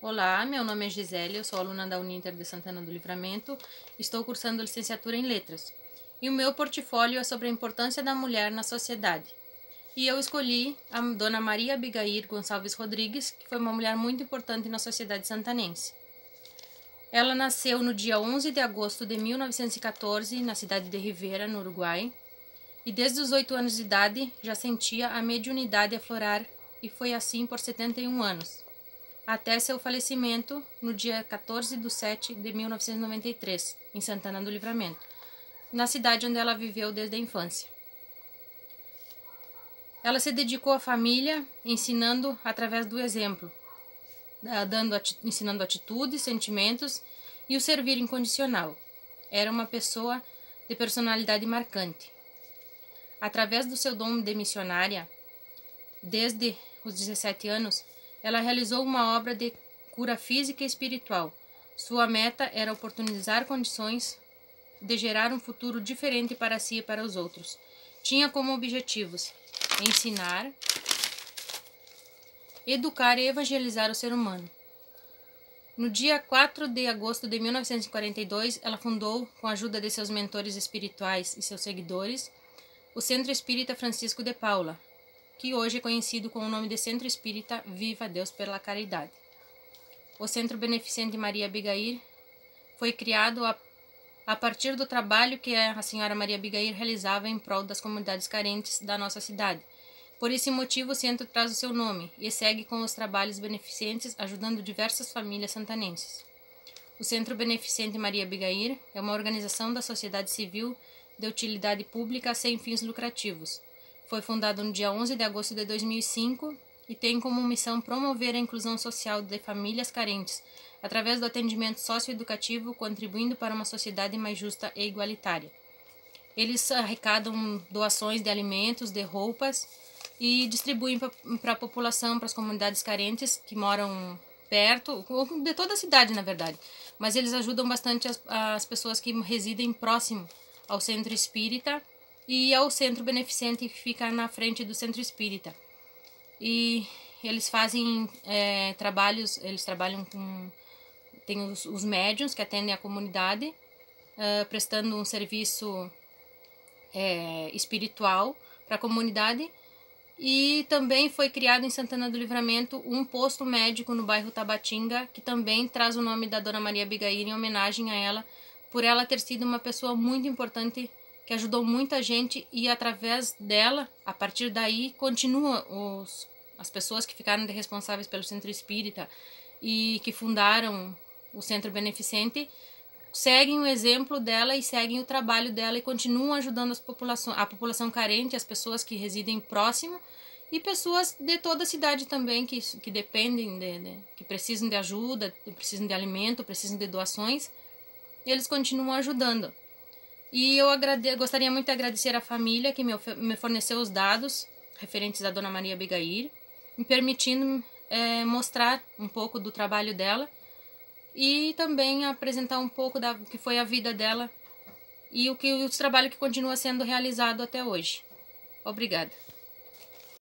Olá, meu nome é Gisele, eu sou aluna da Uninter de Santana do Livramento, estou cursando licenciatura em Letras. E o meu portfólio é sobre a importância da mulher na sociedade. E eu escolhi a Dona Maria Abigail Gonçalves Rodrigues, que foi uma mulher muito importante na sociedade santanense. Ela nasceu no dia 11 de agosto de 1914, na cidade de Rivera, no Uruguai, e desde os oito anos de idade já sentia a mediunidade aflorar, e foi assim por 71 anos até seu falecimento no dia 14 de 7 de 1993, em Santana do Livramento, na cidade onde ela viveu desde a infância. Ela se dedicou à família, ensinando através do exemplo, dando, ensinando atitudes, sentimentos e o servir incondicional. Era uma pessoa de personalidade marcante. Através do seu dom de missionária, desde os 17 anos, ela realizou uma obra de cura física e espiritual. Sua meta era oportunizar condições de gerar um futuro diferente para si e para os outros. Tinha como objetivos ensinar, educar e evangelizar o ser humano. No dia 4 de agosto de 1942, ela fundou, com a ajuda de seus mentores espirituais e seus seguidores, o Centro Espírita Francisco de Paula, que hoje é conhecido com o nome de Centro Espírita Viva Deus pela Caridade. O Centro Beneficente Maria Abigail foi criado a, a partir do trabalho que a senhora Maria Abigail realizava em prol das comunidades carentes da nossa cidade. Por esse motivo, o centro traz o seu nome e segue com os trabalhos beneficentes, ajudando diversas famílias santanenses. O Centro Beneficente Maria Abigail é uma organização da sociedade civil de utilidade pública sem fins lucrativos foi fundado no dia 11 de agosto de 2005 e tem como missão promover a inclusão social de famílias carentes através do atendimento socioeducativo, contribuindo para uma sociedade mais justa e igualitária. Eles arrecadam doações de alimentos, de roupas e distribuem para a população, para as comunidades carentes que moram perto, de toda a cidade, na verdade. Mas eles ajudam bastante as, as pessoas que residem próximo ao centro espírita e ao centro beneficente que fica na frente do centro espírita. E eles fazem é, trabalhos, eles trabalham com. Tem os, os médiums que atendem a comunidade, uh, prestando um serviço é, espiritual para a comunidade. E também foi criado em Santana do Livramento um posto médico no bairro Tabatinga, que também traz o nome da Dona Maria Abigail em homenagem a ela, por ela ter sido uma pessoa muito importante que ajudou muita gente e através dela, a partir daí, continua os, as pessoas que ficaram responsáveis pelo centro espírita e que fundaram o centro beneficente seguem o exemplo dela e seguem o trabalho dela e continuam ajudando as população, a população carente, as pessoas que residem próximo e pessoas de toda a cidade também que, que dependem, de, de, que precisam de ajuda, precisam de alimento, precisam de doações, eles continuam ajudando. E eu gostaria muito de agradecer à família que me forneceu os dados referentes à Dona Maria Abigail, me permitindo é, mostrar um pouco do trabalho dela e também apresentar um pouco da que foi a vida dela e o que o trabalho que continua sendo realizado até hoje. Obrigada.